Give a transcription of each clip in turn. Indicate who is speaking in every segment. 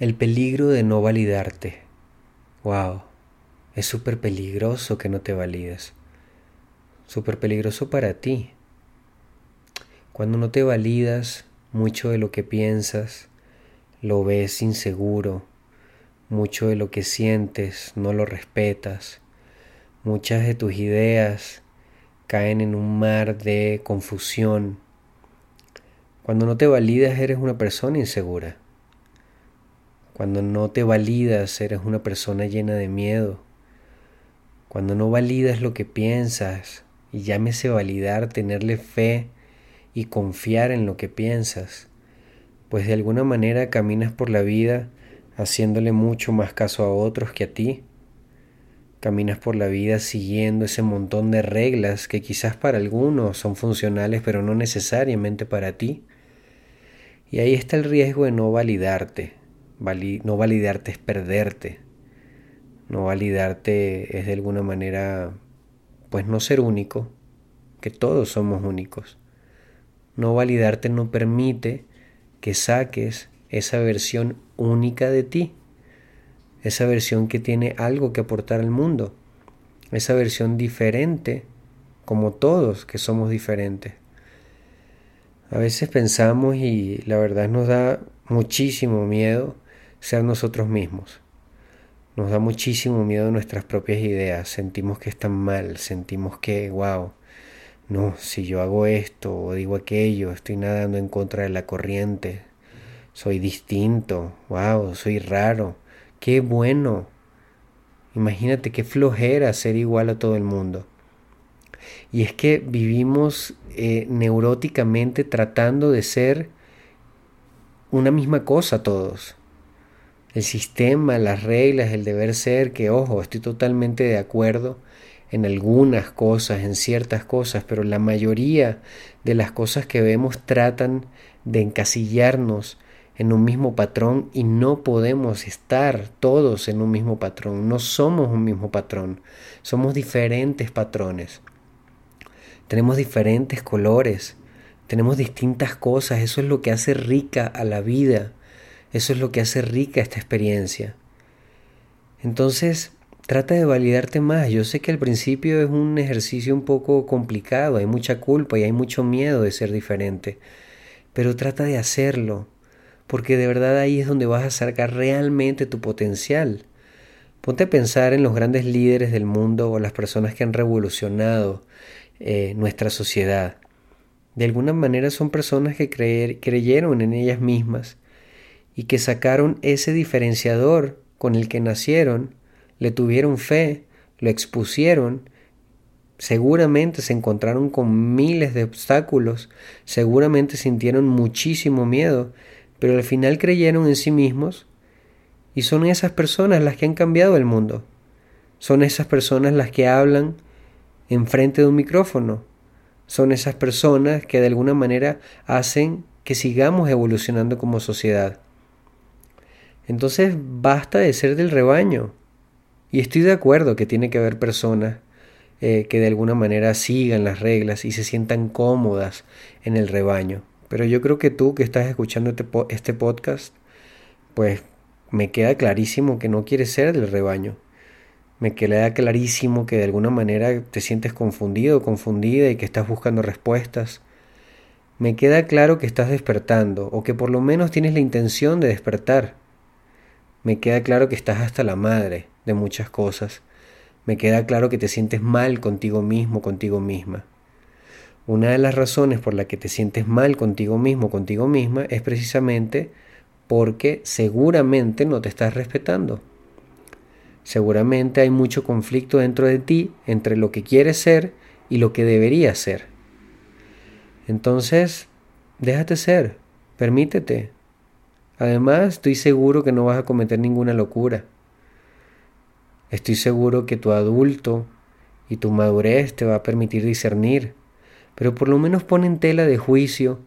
Speaker 1: El peligro de no validarte. Wow, es súper peligroso que no te valides. Súper peligroso para ti. Cuando no te validas, mucho de lo que piensas lo ves inseguro, mucho de lo que sientes no lo respetas, muchas de tus ideas caen en un mar de confusión. Cuando no te validas eres una persona insegura. Cuando no te validas, eres una persona llena de miedo. Cuando no validas lo que piensas, y llámese validar, tenerle fe y confiar en lo que piensas, pues de alguna manera caminas por la vida haciéndole mucho más caso a otros que a ti. Caminas por la vida siguiendo ese montón de reglas que quizás para algunos son funcionales pero no necesariamente para ti. Y ahí está el riesgo de no validarte, no validarte es perderte. No validarte es de alguna manera, pues no ser único, que todos somos únicos. No validarte no permite que saques esa versión única de ti, esa versión que tiene algo que aportar al mundo, esa versión diferente, como todos que somos diferentes. A veces pensamos y la verdad nos da muchísimo miedo ser nosotros mismos. Nos da muchísimo miedo nuestras propias ideas, sentimos que están mal, sentimos que, wow, no, si yo hago esto o digo aquello, estoy nadando en contra de la corriente, soy distinto, wow, soy raro, qué bueno. Imagínate qué flojera ser igual a todo el mundo. Y es que vivimos eh, neuróticamente tratando de ser una misma cosa todos el sistema, las reglas, el deber ser, que ojo, estoy totalmente de acuerdo en algunas cosas, en ciertas cosas, pero la mayoría de las cosas que vemos tratan de encasillarnos en un mismo patrón y no podemos estar todos en un mismo patrón, no somos un mismo patrón, somos diferentes patrones, tenemos diferentes colores, tenemos distintas cosas, eso es lo que hace rica a la vida. Eso es lo que hace rica esta experiencia. Entonces, trata de validarte más. Yo sé que al principio es un ejercicio un poco complicado, hay mucha culpa y hay mucho miedo de ser diferente, pero trata de hacerlo, porque de verdad ahí es donde vas a sacar realmente tu potencial. Ponte a pensar en los grandes líderes del mundo o las personas que han revolucionado eh, nuestra sociedad. De alguna manera son personas que creyeron en ellas mismas y que sacaron ese diferenciador con el que nacieron, le tuvieron fe, lo expusieron, seguramente se encontraron con miles de obstáculos, seguramente sintieron muchísimo miedo, pero al final creyeron en sí mismos y son esas personas las que han cambiado el mundo. Son esas personas las que hablan enfrente de un micrófono. Son esas personas que de alguna manera hacen que sigamos evolucionando como sociedad. Entonces basta de ser del rebaño. Y estoy de acuerdo que tiene que haber personas eh, que de alguna manera sigan las reglas y se sientan cómodas en el rebaño. Pero yo creo que tú que estás escuchando este, este podcast, pues me queda clarísimo que no quieres ser del rebaño. Me queda clarísimo que de alguna manera te sientes confundido, confundida y que estás buscando respuestas. Me queda claro que estás despertando o que por lo menos tienes la intención de despertar. Me queda claro que estás hasta la madre de muchas cosas. Me queda claro que te sientes mal contigo mismo, contigo misma. Una de las razones por la que te sientes mal contigo mismo, contigo misma, es precisamente porque seguramente no te estás respetando. Seguramente hay mucho conflicto dentro de ti entre lo que quieres ser y lo que deberías ser. Entonces, déjate ser, permítete, Además, estoy seguro que no vas a cometer ninguna locura. Estoy seguro que tu adulto y tu madurez te va a permitir discernir, pero por lo menos pon en tela de juicio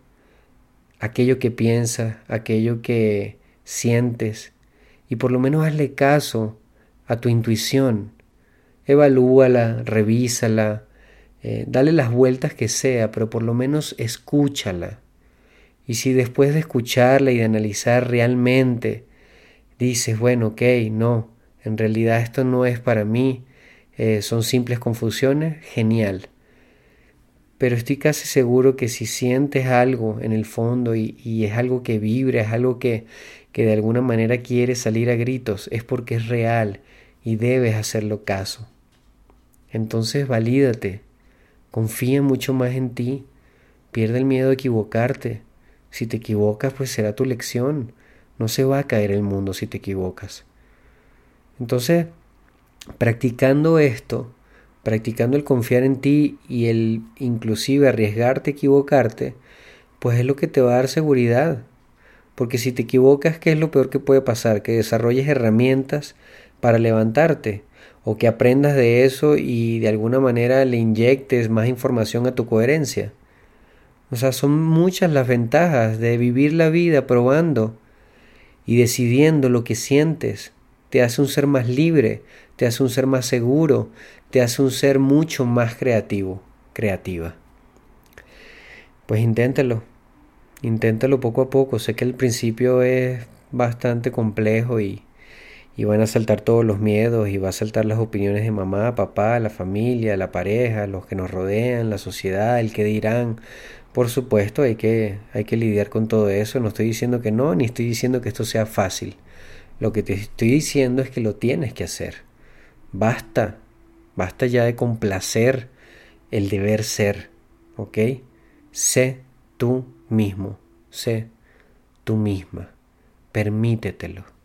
Speaker 1: aquello que piensas, aquello que sientes, y por lo menos hazle caso a tu intuición. Evalúala, revísala, eh, dale las vueltas que sea, pero por lo menos escúchala. Y si después de escucharla y de analizar realmente dices, bueno, ok, no, en realidad esto no es para mí, eh, son simples confusiones, genial. Pero estoy casi seguro que si sientes algo en el fondo y, es algo que vibra, es algo que, que de alguna manera quiere salir a gritos, es porque es real y debes hacerlo caso. Entonces valídate, confía mucho más en ti, pierde el miedo a equivocarte. Si te equivocas, pues será tu lección. No se va a caer el mundo si te equivocas. Entonces, practicando esto, practicando el confiar en ti y el inclusive arriesgarte a equivocarte, pues es lo que te va a dar seguridad. Porque si te equivocas, ¿qué es lo peor que puede pasar? Que desarrolles herramientas para levantarte o que aprendas de eso y de alguna manera le inyectes más información a tu coherencia. O sea, son muchas las ventajas de vivir la vida probando y decidiendo lo que sientes. Te hace un ser más libre, te hace un ser más seguro, te hace un ser mucho más creativo, creativa. Pues inténtalo, inténtalo poco a poco. Sé que el principio es bastante complejo y, y van a saltar todos los miedos y va a saltar las opiniones de mamá, papá, la familia, la pareja, los que nos rodean, la sociedad, el que dirán. Por supuesto, hay que, hay que lidiar con todo eso. No estoy diciendo que no, ni estoy diciendo que esto sea fácil. Lo que te estoy diciendo es que lo tienes que hacer. Basta, basta ya de complacer el deber ser, ¿ok? Sé tú mismo, sé tú misma, permítetelo.